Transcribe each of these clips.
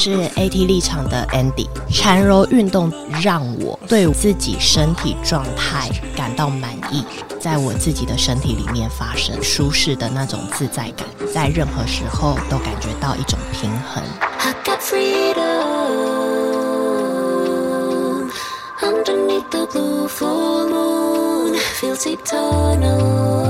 是 AT 立场的 Andy，缠柔运动让我对自己身体状态感到满意，在我自己的身体里面发生舒适的那种自在感，在任何时候都感觉到一种平衡。I got freedom underneath the blue full moon. Feels eternal.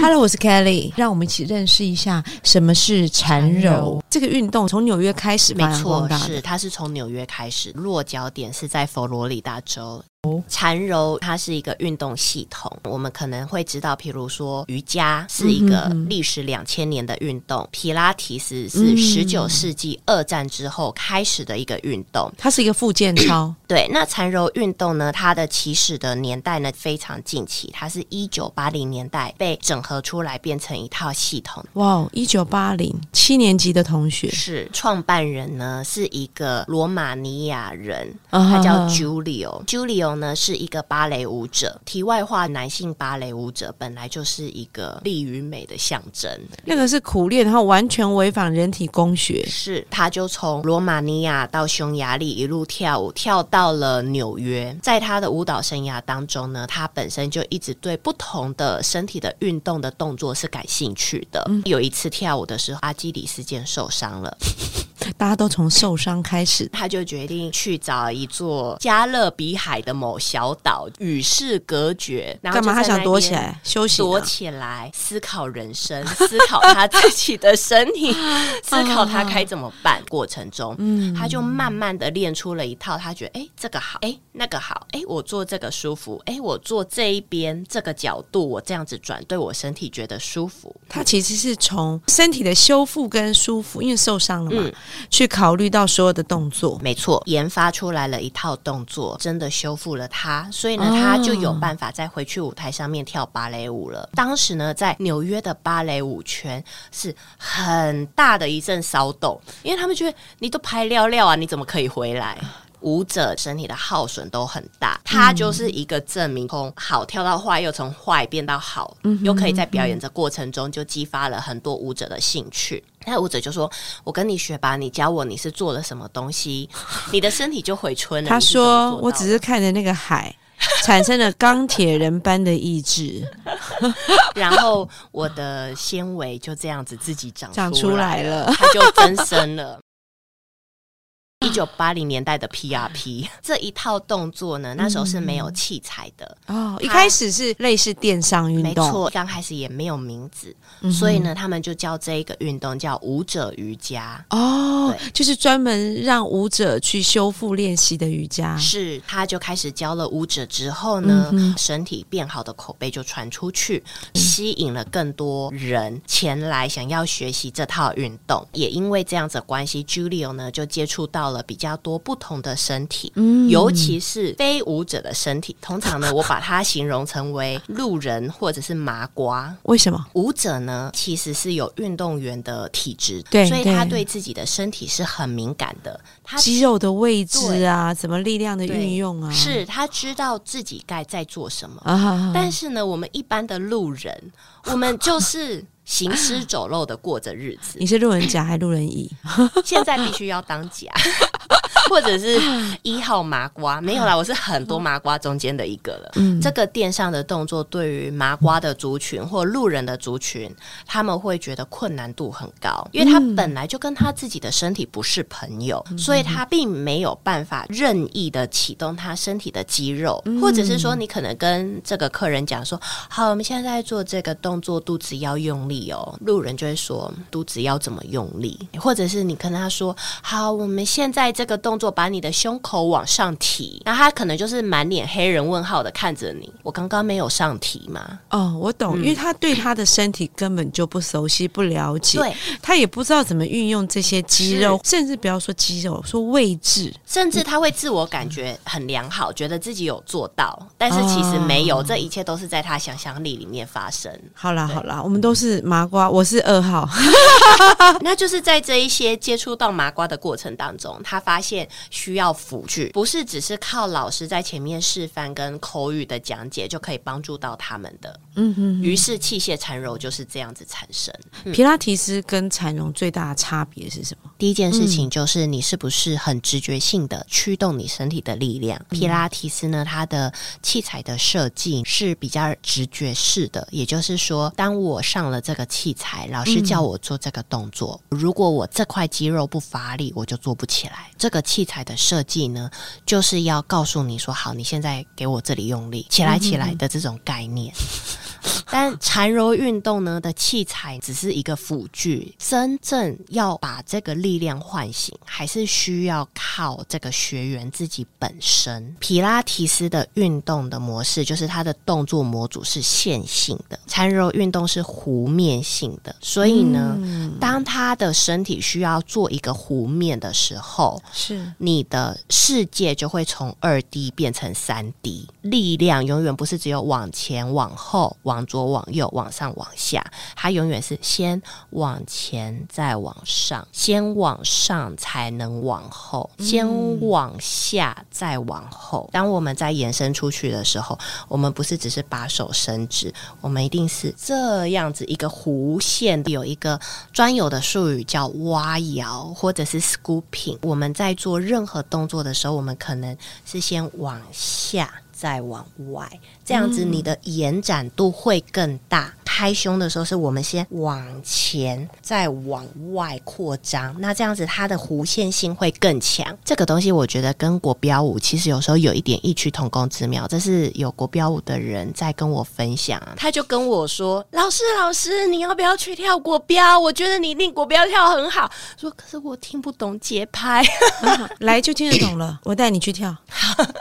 Hello，我是 Kelly，让我们一起认识一下什么是缠柔这个运动。从纽约开始没错是，它是从纽约开始，落脚点是在佛罗里达州。缠柔它是一个运动系统，我们可能会知道，譬如说瑜伽是一个历史两千年的运动，皮拉提斯是十九世纪二战之后开始的一个运动。它是一个复健操。对，那缠柔运动呢，它的起始的年代呢非常近期，它是一九八零年代被整合出来变成一套系统。哇，一九八零七年级的同学，是创办人呢是一个罗马尼亚人，啊他叫 Julio。Julio 呢是一个芭蕾舞者。题外话，男性芭蕾舞者本来就是一个力与美的象征。那个是苦练，然后完全违反人体工学。是，他就从罗马尼亚到匈牙利一路跳舞，跳到了纽约。在他的舞蹈生涯当中呢，他本身就一直对不同的身体的运动的动作是感兴趣的。有一次跳舞的时候，阿基里斯腱受伤了，大家都从受伤开始。他就决定去找一座加勒比海的某小岛，与世隔绝。然后干嘛？他想躲起来休息？躲起来思考人生，思考他自己的身体，思考他该怎么办。过程中，嗯，他就慢慢的练出了一套，他觉得哎、诶这个好，哎、那个好，哎、我做这个舒服，哎、我做这一边这个角度，我这样子转，对我身体觉得舒服。他其实是从身体的修复跟舒服，因为受伤了嘛，嗯去考虑到所有的动作。没错，研发出来了一套动作，真的修复了他，所以呢，哦他就有办法再回去舞台上面跳芭蕾舞了。当时呢，在纽约的芭蕾舞圈是很大的一阵骚动，因为他们觉得你都拍料料啊，你怎么可以回来？舞者身体的耗损都很大，他就是一个证明，从好跳到坏，又从坏变到好，又可以在表演的过程中就激发了很多舞者的兴趣。那舞者就说：“我跟你学吧，你教我你是做了什么东西，你的身体就回春了。”他说：“做到的我只是看着那个海，产生了钢铁人般的意志。然后我的纤维就这样子自己长长出来来了它就增生了。一九八零年代的 PRP 这一套动作呢，那时候是没有器材的，”哦，一开始是类似电商运动，没错，刚开始也没有名字，嗯所以呢，他们就叫这一个运动叫舞者瑜伽。哦对，就是专门让舞者去修复练习的瑜伽。是，他就开始教了舞者之后呢，嗯身体变好的口碑就传出去，吸引了更多人前来想要学习这套运动。也因为这样子的关系，Julio 呢就接触到了比较多不同的身体，嗯尤其是非舞者的身体。通常呢，我把它形容成为路人或者是麻瓜。为什么？舞者呢，其实是有运动员的体质，对所以他对对自己的身体是很敏感的。他肌肉的位置啊，怎么力量的运用啊？是他知道自己该在做什么。啊，但是呢，我们一般的路人，我们就是行尸走肉的过着日子。你。是路人甲还是路人乙？现在必须要当甲，或者是一号麻瓜。没有啦，我是很多麻瓜中间的一个了。嗯。这个垫上的动作对于麻瓜的族群或路人的族群，他们会觉得困难度很高，因为他本来就跟他自己的身体不是朋友，所以他并没有办法任意的启动他身体的肌肉，或者是说你可能跟这个客人讲说，好，我们现在在做这个动作，肚子要用力哦。路人就会说，肚子要怎么用力，或者是你跟他说，好，我们现在这个动动作把你的胸口往上提，那他可能就是满脸黑人问号的看着你。我刚刚没有上提吗？哦，我懂，因为他对他的身体根本就不熟悉、不了解，对，他也不知道怎么运用这些肌肉，甚至不要说肌肉，说位置。甚至他会自我感觉很良好，觉得自己有做到，但是其实没有，这一切都是在他想象力里面发生。好啦好啦，我们都是麻瓜，我是二号。那就是在这一些接触到麻瓜的过程当中，他发现需要辅具，不是只是靠老师在前面示范跟口语的讲解就可以帮助到他们的。嗯哼，于是器械缠柔就是这样子产生。皮拉提斯跟缠绒最大的差别是什么？第一件事情就是你是不是很直觉性的驱动你身体的力量？皮拉提斯呢，它的器材的设计是比较直觉式的，也就是说，当我上了这个器材，老师叫我做这个动作，如果我这块肌肉不发力，我就做不起来。这个器材的设计呢，就是要告诉你说，好，你现在给我这里用力，起来起来的这种概念。但缠柔运动呢的器材只是一个辅具，真正要把这个力量唤醒，还是需要靠这个学员自己本身。皮拉提斯的运动的模式就是它的动作模组是线性的，缠柔运动是弧面性的，所以呢，当他的身体需要做一个弧面的时候，是你的世界就会从二 D 变成三 D，力量永远不是只有往前、往后、往左、往右、往上、往下，它永远是先往前再往上，先往上才能往后，先往下再往后。当我们在延伸出去的时候，我们不是只是把手伸直，我们一定是这样子一个弧线，有一个专有的术语叫挖摇或者是 scooping。我们在做任何动作的时候，我们可能是先往下。再往外，这样子你的延展度会更大。开胸的时候，是我们先往前，再往外扩张，那这样子它的弧线性会更强。这个东西我觉得跟国标舞其实有时候有一点异曲同工之妙。这是有国标舞的人在跟我分享啊，他就跟我说：“老师，老师，你要不要去跳国标？我觉得你一定国标跳很好。”说可是我听不懂节拍。来就听得懂了，我带你去跳，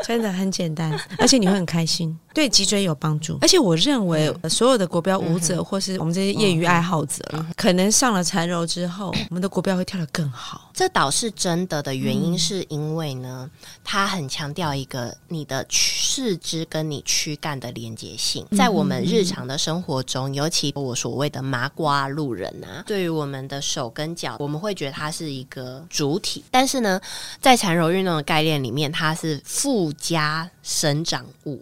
真的很简单，而且你会很开心，对脊椎有帮助。而且我认为所有的国标舞者或是我们这些业余爱好者，可能上了缠柔之后，我们的国标会跳得更好。这倒是真的的原因，是因为呢，它很强调一个你的四肢跟你躯干的连接性。在我们日常的生活中，尤其我所谓的麻瓜路人啊，对于我们的手跟脚，我们会觉得它是一个主体，但是呢，在缠柔运动的概念里面，它是附加生长物，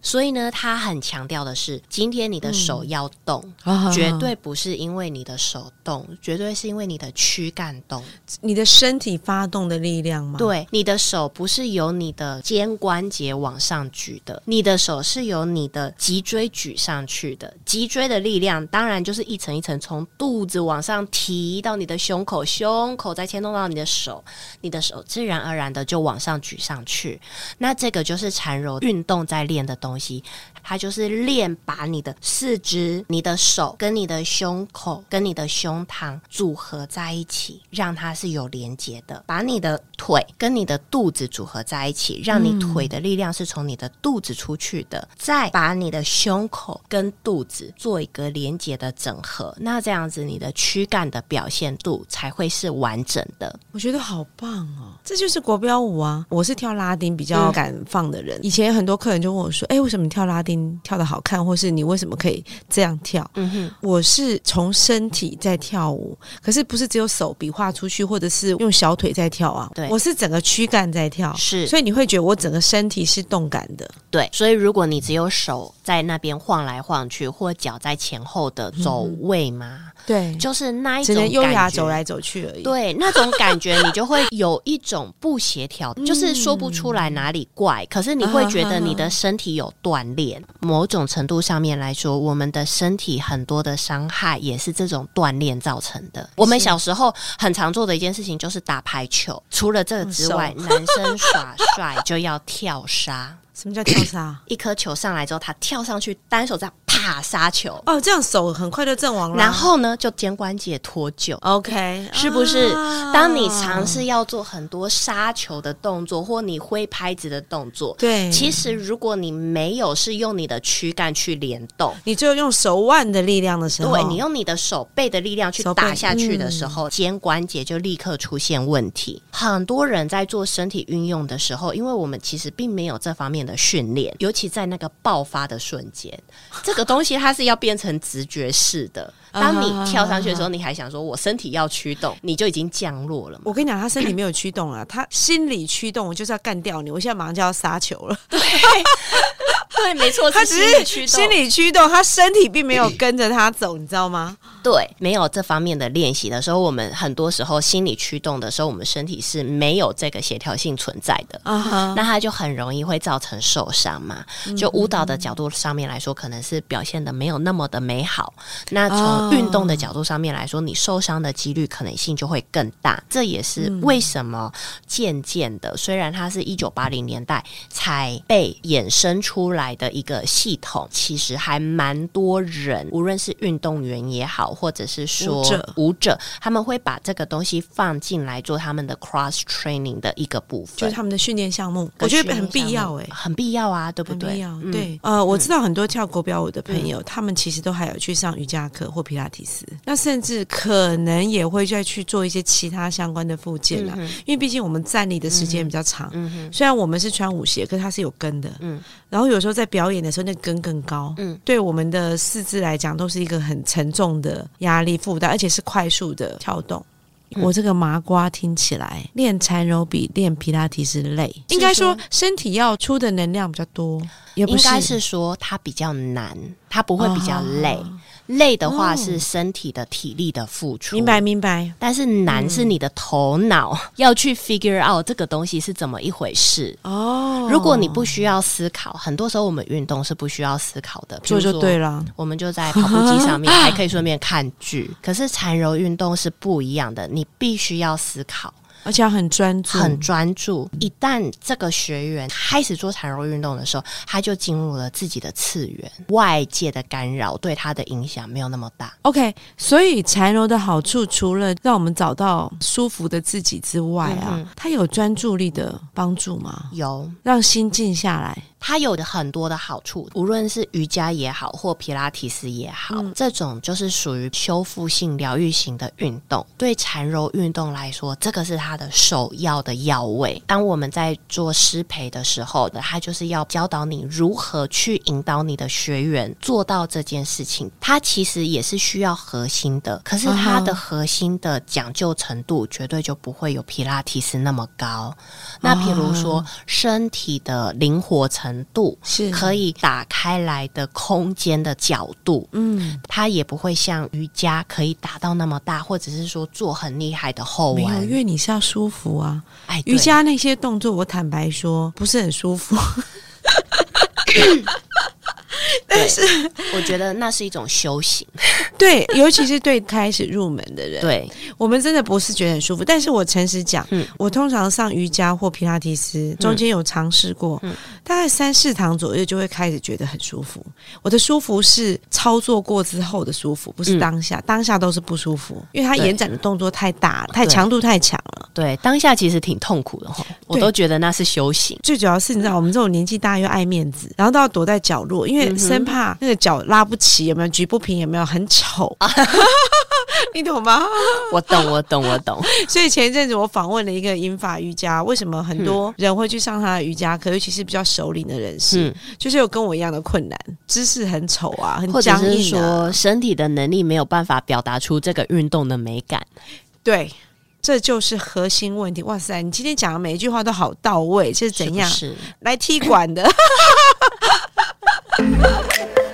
所以呢，他很强调的是，今天你的手要动，啊。绝对不是因为你的手动，绝对是因为你的躯干动。你的身体发动的力量吗？，对，你的手不是由你的肩关节往上举的，你的手是由你的脊椎举上去的。脊椎的力量当然就是一层一层从肚子往上提到你的胸口，胸口再牵动到你的手，你的手自然而然的就往上举上去。那这个就是缠柔运动在练的东西，它就是练把你的四肢、你的手跟你的胸口跟你的胸膛组合在一起，让它是有连接的。把你的腿跟你的肚子组合在一起，让你腿的力量是从你的肚子出去的，再把你的胸口跟肚子做一个连接的整合。那这样子，你的躯干的表现度才会是完整的。我觉得好棒哦，这就是国标舞啊！我是跳拉丁比较敢放的人，以前很多客人就问我说：“哎、为什么你跳拉丁跳的好看，或是你为什么可以这样跳？”嗯哼，我是从身体在跳舞，可是不是只有手比划出去，或者是用小腿在跳啊？对我是整个躯干在跳，是所以你会觉得我整个身体是动感的。对，所以如果你只有手在那边晃来晃去，或脚在前后的走位嘛，对，就是那一只种能优雅走来走去而已。对，那种感觉你就会有一种不协调，就是说不出来哪里怪，可是你会觉得你的身体有锻炼。某种程度上面来说，我们的身体很多的伤害也是这种锻炼造成的。我们小时候很常做的一件事情就是打排球，除了这个之外，男生耍帅就要跳沙。什么叫跳沙？一颗球上来之后，他跳上去，单手这样啪啪杀球，哦，这样手很快就阵亡了。然后呢就肩关节脱臼。OK，是不是？啊当你尝试要做很多杀球的动作，或你挥拍子的动作，对，其实如果你没有是用你的躯干去联动，你只有用手腕的力量的时候，对你用你的手背的力量去打下去的时候，肩关节就立刻出现问题。很多人在做身体运用的时候，因为我们其实并没有这方面的训练，尤其在那个爆发的瞬间，这个东西它是要变成直觉式的。当你跳上去的时候，你还想说我身体要驱动，你就已经降落了嘛。我跟你讲，他身体没有驱动了，他心理驱动，我就是要干掉你，我现在马上就要杀球了。对，没错，他只是心理驱动。他身体并没有跟着他走，你知道吗？对，没有这方面的练习的时候，我们很多时候心理驱动的时候，我们身体是没有这个协调性存在的。啊哈，那他就很容易会造成受伤嘛。就舞蹈的角度上面来说，可能是表现的没有那么的美好。那从运动的角度上面来说，你受伤的几率可能性就会更大。这也是为什么渐渐的，虽然它是一九八零年代才被衍生出来的一个系统，其实还蛮多人，无论是运动员也好，或者是说舞者他们会把这个东西放进来做他们的 cross training 的一个部分。就是他们的训练项目，我觉得很必项要哎、目很必要啊，对不对？必要。嗯对，呃，我知道很多跳国标舞的朋友，他们其实都还有去上瑜伽课或皮拉提斯，那甚至可能也会再去做一些其他相关的附件啦。嗯因为毕竟我们站立的时间比较长，嗯，虽然我们是穿舞鞋，可是它是有跟的。嗯然后有时候在表演的时候，那跟更高，嗯对我们的四肢来讲都是一个很沉重的压力负担，而且是快速的跳动。嗯。我这个麻瓜听起来练缠柔比练皮拉提是累，是应该说说身体要出的能量比较多，也不应该是说它比较难，它不会比较累。哦累的话是身体的体力的付出，明白。明白。但是难是你的头脑要去 figure out 这个东西是怎么一回事。哦如果你不需要思考，很多时候我们运动是不需要思考的，做就对了。了，我们就在跑步机上面，还可以顺便看剧。可是缠柔运动是不一样的，你必须要思考。而且要很专注，很专注。一旦这个学员开始做缠柔运动的时候，他就进入了自己的次元，外界的干扰对他的影响没有那么大。OK。所以缠柔的好处，除了让我们找到舒服的自己之外啊，它有专注力的帮助吗？有，让心静下来。它有的很多的好处，无论是瑜伽也好，或皮拉提斯也好，这种就是属于修复性、疗愈型的运动。对缠柔运动来说，这个是它的首要的要位。当我们在做师培的时候呢，它就是要教导你如何去引导你的学员做到这件事情。它其实也是需要核心的，可是它的核心的讲究程度绝对就不会有皮拉提斯那么高。那比如说身体的灵活程度，是可以打开来的空间的角度，嗯，它也不会像瑜伽可以打到那么大，或者是说做很厉害的后没有，弯因。为你是要舒服啊。哎，瑜伽那些动作，我坦白说不是很舒服。但是我觉得那是一种修行。对，尤其是对开始入门的人，对，我们真的不是觉得很舒服。但是我诚实讲，嗯我通常上瑜伽或皮拉提斯，中间有尝试过，嗯大概三四堂左右就会开始觉得很舒服。我的舒服是操作过之后的舒服，不是嗯当下，当下都是不舒服，因为它延展的动作太大了，太强度太强了。对，当下其实挺痛苦的哈，我都觉得那是修行。最主要是你知道，我们这种年纪大又爱面子，然后都要躲在角落，因为生怕那个脚拉不齐，有没有举不平，有没有很丑，你懂吗？我懂，我懂，我懂。所以前一阵子我访问了一个英法瑜伽，为什么很多人会去上他的瑜伽课，尤其是比较熟龄的人士，嗯，就是有跟我一样的困难，姿势很丑啊，很或者是僵硬啊说，身体的能力没有办法表达出这个运动的美感。对。这就是核心问题。哇塞，你今天讲的每一句话都好到位，这是怎样？来踢馆的？Ha ha ha!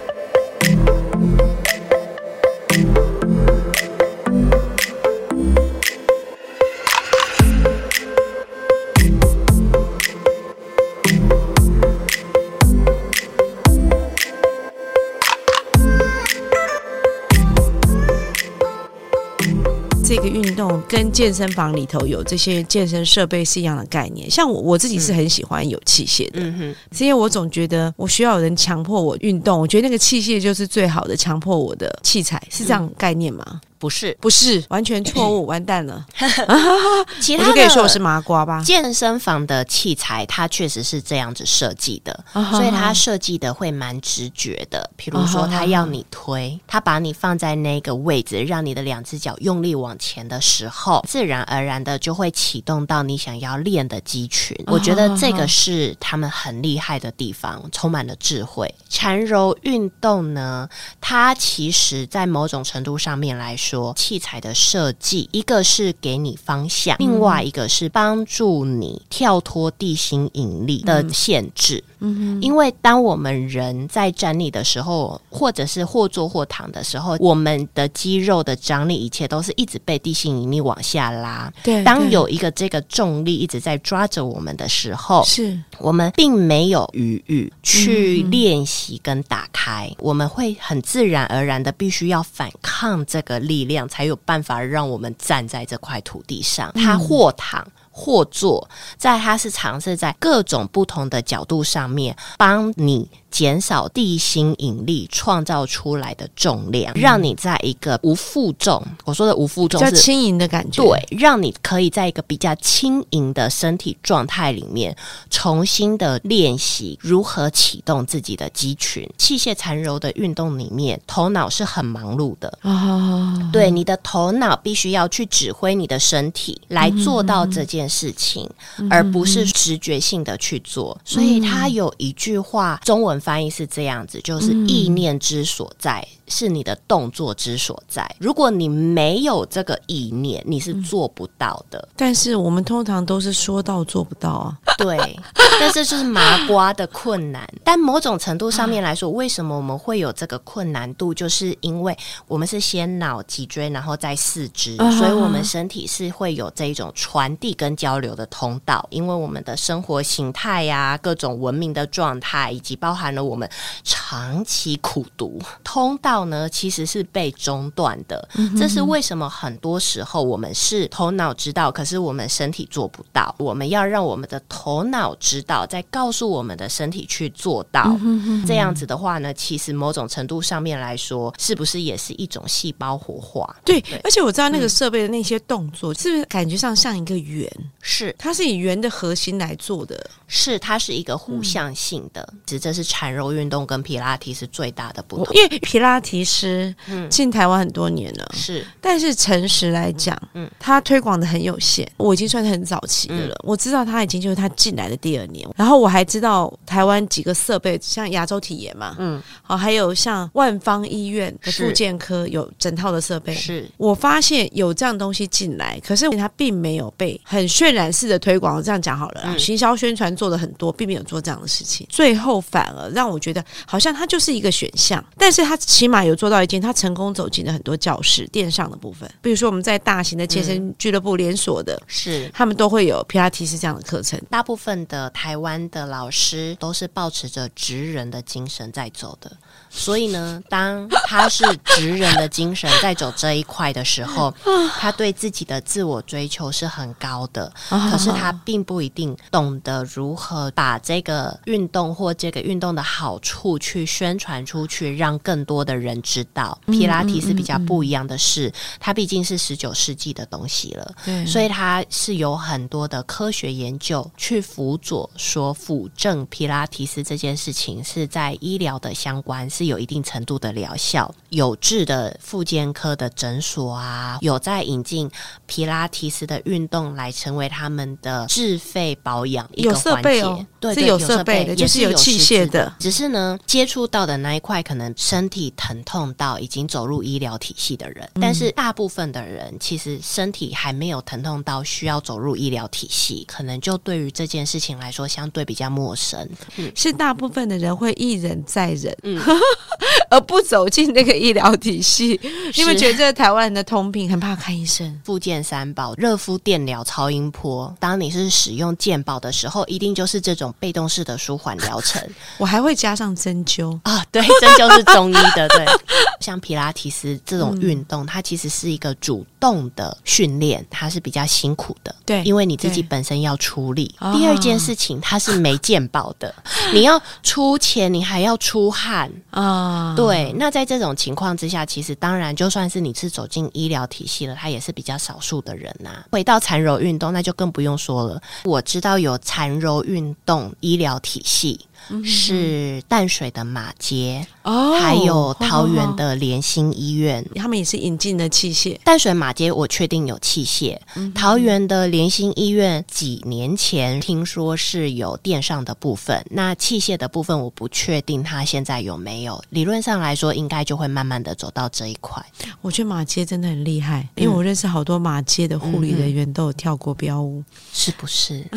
动跟健身房里头有这些健身设备是一样的概念。像我我自己是很喜欢有器械的，嗯哼，是因为我总觉得我需要有人强迫我运动，我觉得那个器械就是最好的强迫我的器材，是这样概念吗？不是，不是，完全错 误，完蛋了！其他我就可以说我是麻瓜吧？健身房的器材，它确实是这样子设计的，所以它设计的会蛮直觉的。比如说，它要你推，它把你放在那个位置，让你的两只脚用力往前的时候，自然而然的就会启动到你想要练的肌群。我觉得这个是他们很厉害的地方，充满了智慧。缠柔运动呢，它其实在某种程度上面来说，器材的设计，一个是给你方向，另外一个是帮助你跳脱地心引力的限制。嗯，因为当我们人在站立的时候，或者是或坐或躺的时候，我们的肌肉的张力，一切都是一直被地心引力往下拉。对对。当有一个这个重力一直在抓着我们的时候，是。我们并没有余裕去练习跟打开，我们会很自然而然的必须要反抗这个力量，才有办法让我们站在这块土地上。他或躺。或坐，在他是尝试在各种不同的角度上面帮你减少地心引力创造出来的重量，让你在一个无负重，我说的无负重是较轻盈的感觉。对，让你可以在一个比较轻盈的身体状态里面，重新的练习如何启动自己的肌群。器械缠柔的运动里面，头脑是很忙碌的，啊，对，你的头脑必须要去指挥你的身体来做到这件事情，而不是直觉性的去做。所以他有一句话，中文翻译是这样子，就是意念之所在。是你的动作之所在。如果你没有这个意念，你是做不到的。但是我们通常都是说到做不到啊。对，但是就是麻瓜的困难。但某种程度上面来说，为什么我们会有这个困难度？就是因为我们是先脑、脊椎，然后再四肢，啊所以我们身体是会有这一种传递跟交流的通道。因为我们的生活形态呀、各种文明的状态，以及包含了我们长期苦读，通道呢其实是被中断的。这是为什么？很多时候我们是头脑知道，可是我们身体做不到。我们要让我们的头脑知道，再告诉我们的身体去做到。这样子的话呢，其实某种程度上面来说，是不是也是一种细胞活化？对对，而且我知道那个设备的那些动作，是不是感觉上像一个圆？是它是以圆的核心来做的。是，它是一个互向性的，只这是缠柔运动跟皮拉提是最大的不同。因为皮拉提师进台湾很多年了，是但是诚实来讲，嗯嗯，他推广的很有限。我已经算是很早期的了，嗯我知道他已经就是他进来的第二年，然后我还知道台湾几个设备，像亚洲体研嘛，嗯嗯，好，还有像万方医院的是复健科有整套的设备，是，我发现有这样东西进来，可是他并没有被很渲染式的推广。这样讲好了啦，嗯行销宣传做的很多，并没有做这样的事情。最后反而让我觉得，好像它就是一个选项，但是它起码有做到一件，它成功走进了很多教室电上的部分，比如说我们在大型的健身俱乐部连锁的，是。他们都会有皮拉提斯这样的课程。大部分的台湾的老师都是保持着职人的精神在走的，所以呢，当他是职人的精神在走这一块的时候，他对自己的自我追求是很高的，可是他并不一定懂得如何把这个运动或这个运动的好处去宣传出去，让更多的人知道。皮拉提是比较不一样的是，它毕竟是十九世纪的东西了，对。所以它是有很多的科学研究去辅佐说辅正皮拉提斯这件事情是在医疗的相关是有一定程度的疗效。有志的复健科的诊所啊，有在引进皮拉提斯的运动来成为他们的自费保养一个环节。哦对，对是有设备的也就是有有器械的只是呢，接触到的那一块可能身体疼痛到已经走入医疗体系的人，但是大部分的人其实身体还没有疼痛到需要走入医疗体系，可能就对于这件事情来说相对比较陌生。是大部分的人会一忍再忍，嗯 而不走进那个医疗体系。你有没有觉得这是台湾人的通病，很怕看医生？复健三宝：热敷、电疗、超音波。当你是使用健保的时候，一定就是这种被动式的舒缓疗程 我还会加上针灸。啊。对，针灸是中医的，对。像皮拉提斯这种运动，它其实是一个主动的训练，它是比较辛苦的。对因为你自己本身要出力。啊第二件事情，它是没健保的，你要出钱，你还要出汗。啊，对，那在这种情况之下，其实当然就算是你是走进医疗体系了，它也是比较少数的人呐、回到缠柔运动，那就更不用说了。我知道有缠柔运动医疗体系。是淡水的马街，哦，还有桃园哦，的联心医院。哦他们也是引进的器械。淡水马街我确定有器械，桃园的联心医院几年前听说是有电上的部分，那器械的部分我不确定它现在有没有。理论上来说，应该就会慢慢的走到这一块。我觉得马街真的很厉害，因为我认识好多马街的护理人员都有跳过标舞。是不是？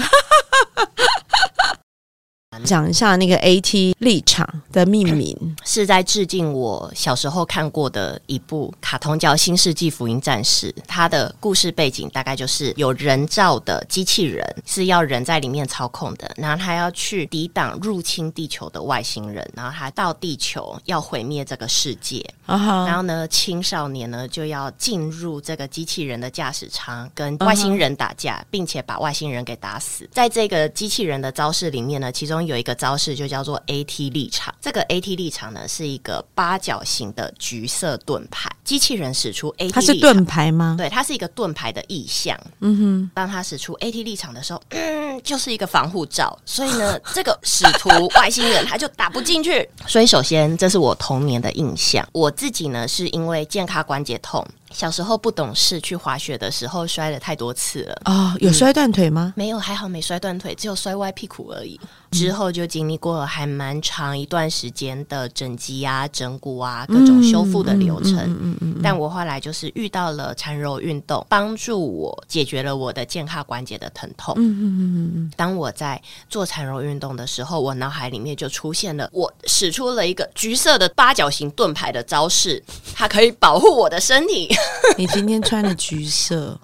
讲一下那个 AT 立场的命名，是在致敬我小时候看过的一部卡通叫《新世纪福音战士》。它的故事背景大概就是有人造的机器人是要人在里面操控的，然后他要去抵挡入侵地球的外星人，然后他到地球要毁灭这个世界。然后呢，青少年呢就要进入这个机器人的驾驶舱，跟外星人打架，并且把外星人给打死。在这个机器人的招式里面呢，其中有一个招式就叫做 AT 立场。这个 AT 立场呢是一个八角形的橘色盾牌，机器人使出 AT，它是盾牌吗？对，它是一个盾牌的意象。嗯哼，当它使出 AT 立场的时候，嗯，就是一个防护罩，所以呢，这个使徒外星人他就打不进去。所以首先，这是我童年的印象。我自己呢，是因为健康关节痛，小时候不懂事，去滑雪的时候摔了太多次了。哦，有摔断腿吗？没有，还好没摔断腿，只有摔歪屁股而已。之后就经历过还蛮长一段时间的整肌啊、整骨啊各种修复的流程。嗯嗯但我后来就是遇到了缠柔运动，帮助我解决了我的健康关节的疼痛。嗯嗯嗯嗯当我在做缠柔运动的时候，我脑海里面就出现了我使出了一个橘色的八角形盾牌的招式，它可以保护我的身体。嗯，你今天穿的橘色，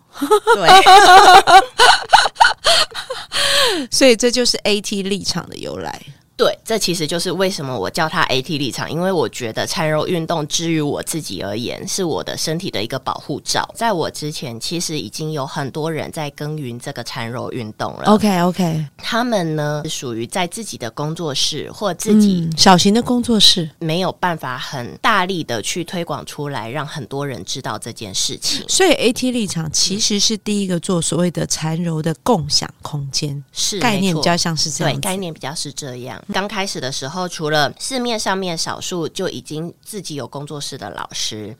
对，所以这就是 AT 立场的由来。对，这其实就是为什么我叫它 AT 立场，因为我觉得缠柔运动之于我自己而言，是我的身体的一个保护罩。在我之前，其实已经有很多人在耕耘这个缠柔运动了。OK OK，他们呢是属于在自己的工作室或自己嗯，小型的工作室，没有办法很大力的去推广出来，让很多人知道这件事情。所以 AT 立场其实是第一个做所谓的缠柔的共享空间是概念，比较像是这，样对。概念比较是这样。刚开始的时候，除了市面上面少数就已经自己有工作室的老师，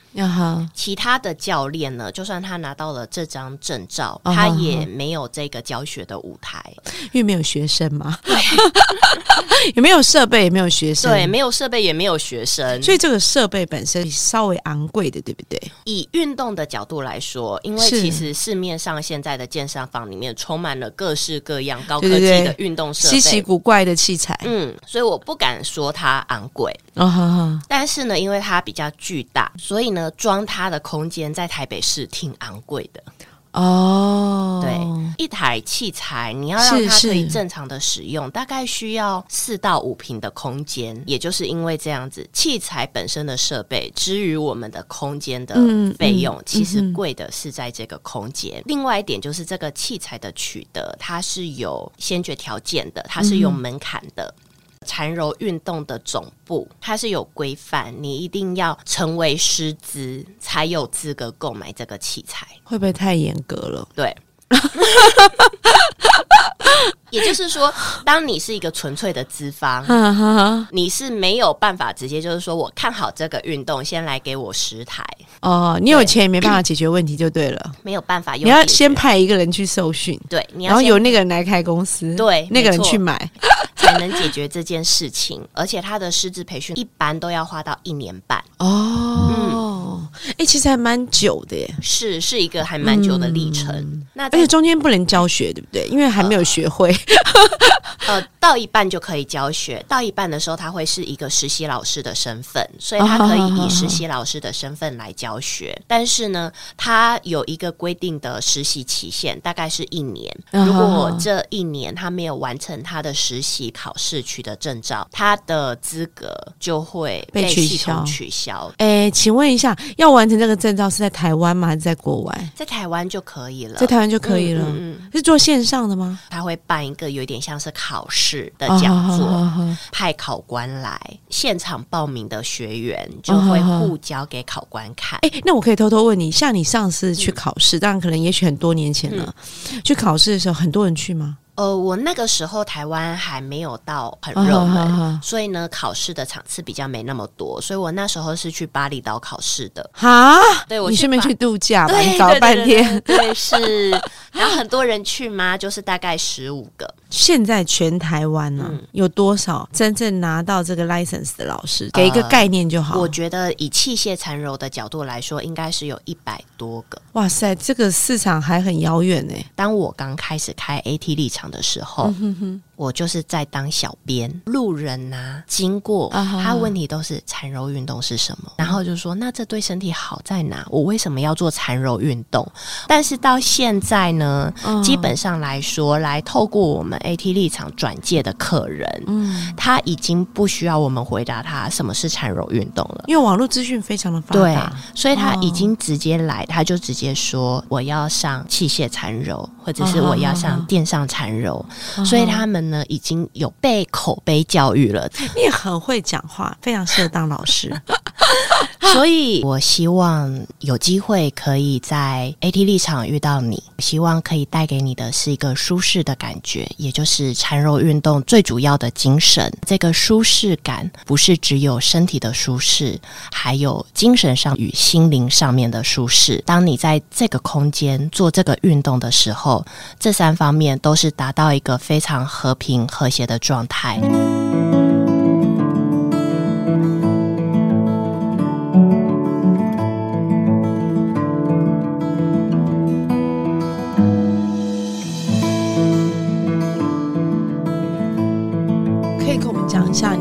其他的教练呢，就算他拿到了这张证照，他也没有这个教学的舞台。因为没有学生嘛，也没有设备，也没有学生，对，没有设备，也没有学生，所以这个设备本身稍微昂贵的，对不对？以运动的角度来说，因为其实市面上现在的健身房里面充满了各式各样高科技的运动设备，稀奇古怪的器材，嗯，所以我不敢说它昂贵，但是呢，因为它比较巨大，所以呢，装它的空间在台北市挺昂贵的。哦，对，一台器材你要让它可以正常的使用，大概需要四到五平的空间。也就是因为这样子，器材本身的设备之于我们的空间的嗯费用，嗯其实贵的是在这个空间。另外一点就是这个器材的取得，它是有先决条件的，它是有门槛的。缠柔运动的总部，它是有规范，你一定要成为师资才有资格购买这个器材。会不会太严格了？对。也就是说，当你是一个纯粹的资方，你是没有办法直接就是说我看好这个运动，先来给我十台，哦，你有钱也没办法解决问题就对了，没有办法用。你要先派一个人去受训，对，你要然后先由那个人来开公司，对那个人去买，才能解决这件事情，而且他的师资培训一般都要花到一年半。哦。哎、其实还蛮久的耶，是是一个还蛮久的历程。那在而且中间不能教学，对不对？因为还没有学会。呃，到一半就可以教学，到一半的时候他会是一个实习老师的身份，所以他可以以实习老师的身份来教学。但是呢，他有一个规定的实习期限，大概是一年。嗯如果这一年他没有完成他的实习考试取得证照，他的资格就会被取系统消取消。哎，请问一下，要完成这个证照是在台湾吗？还是在国外？在台湾就可以了，在台湾就可以了。嗯是做线上的吗？他会办一个有点像是考试的哦讲座，好好好好派考官来现场报名的学员就会互交给考官看。哎、那我可以偷偷问你，像你上次去考试，当然可能也许很多年前了，去考试的时候，很多人去吗？呃，我那个时候台湾还没有到很哦热门，好好好所以呢，考试的场次比较没那么多，所以我那时候是去巴厘岛考试的。哈，对我你顺便去度假吧，你搞半天。对对对对是。然后很多人去吗？就是大概十五个。现在全台湾呢、嗯有多少真正拿到这个 license 的老师？给一个概念就好。我觉得以器械缠柔的角度来说，应该是有一百多个。哇塞，这个市场还很遥远呢。当我刚开始开 AT 立场的时候，嗯我就是在当小编，路人呐、经过，他问题都是缠柔运动是什么，然后就说那这对身体好在哪？我为什么要做缠柔运动？但是到现在呢，嗯。基本上来说，来透过我们 AT 立场转介的客人，嗯，他已经不需要我们回答他什么是缠柔运动了。因为网络资讯非常的发对达，，所以他哦已经直接来，他就直接说我要上器械缠柔，或者是我要上电上缠柔，所以他们呢已经有被口碑教育了，你也很会讲话，非常适合当老师。所以我希望有机会可以在 AT 立场遇到你，希望可以带给你的是一个舒适的感觉，也就是缠柔运动最主要的精神。这个舒适感不是只有身体的舒适，还有精神上与心灵上面的舒适。当你在这个空间做这个运动的时候，这三方面都是达到一个非常和平和谐的状态。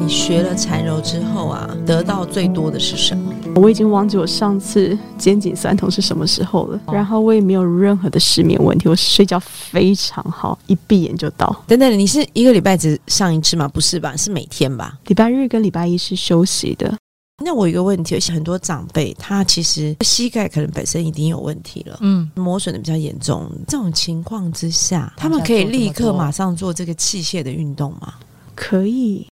你学了缠柔之后啊，得到最多的是什么？我已经忘记我上次肩颈酸痛是什么时候了，然后我也没有任何的失眠问题，我睡觉非常好，一闭眼就到。等等，你是一个礼拜只上一次吗？不是吧？是每天吧？礼拜日跟礼拜一是休息的，那我有一个问题，很多长辈他其实膝盖可能本身已经有问题了。嗯，磨损的比较严重，这种情况之下，他们可以立刻马上做这个器械的运动吗？可以，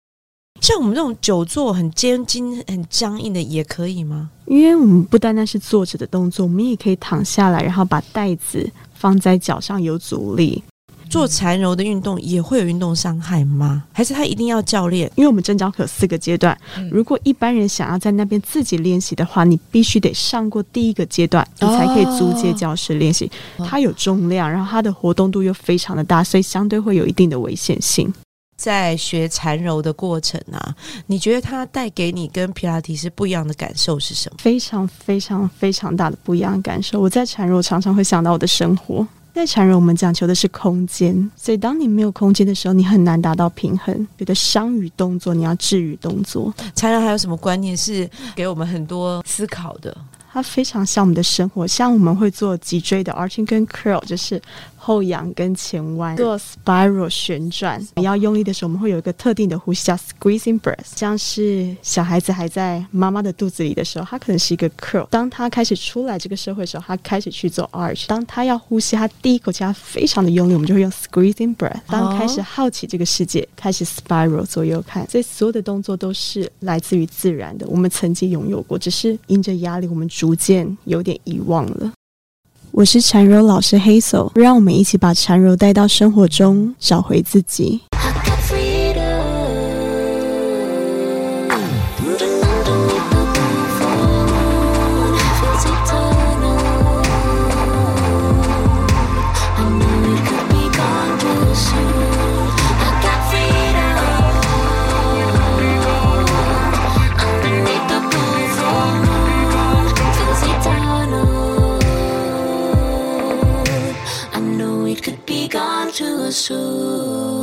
像我们这种久坐很肩筋很僵硬的也可以吗？因为我们不单单是坐着的动作，我们也可以躺下来，然后把袋子放在脚上有阻力。做缠柔的运动也会有运动伤害吗？还是他一定要教练？因为我们正教课有四个阶段，嗯如果一般人想要在那边自己练习的话，你必须得上过第一个阶段，你才可以租借教室练习。它有重量，然后它的活动度又非常的大，所以相对会有一定的危险性。在学缠柔的过程啊，你觉得它带给你跟皮拉提是不一样的感受是什么？非常非常非常大的不一样的感受。我在缠柔常常会想到我的生活。在缠柔，我们讲求的是空间，所以当你没有空间的时候，你很难达到平衡。觉得伤与动作，你要治愈动作，缠柔还有什么观念是给我们很多思考的？它非常像我们的生活。像我们会做脊椎的 arching 跟 curl，就是后仰跟前弯，做 spiral 旋转。要用力的时候，我们会有一个特定的呼吸叫 squeezing breath，像是小孩子还在妈妈的肚子里的时候，他可能是一个 curl。当他开始出来这个社会的时候，他开始去做 arch。当他要呼吸，他第一口气他非常的用力，我们就会用 squeezing breath。当开始好奇这个世界，开始 spiral 左右看，所以所有的动作都是来自于自然的，我们曾经拥有过，只是因着压力，我们逐渐有点遗忘了。我是缠柔老师黑手让我们一起把缠柔带到生活中，找回自己。So.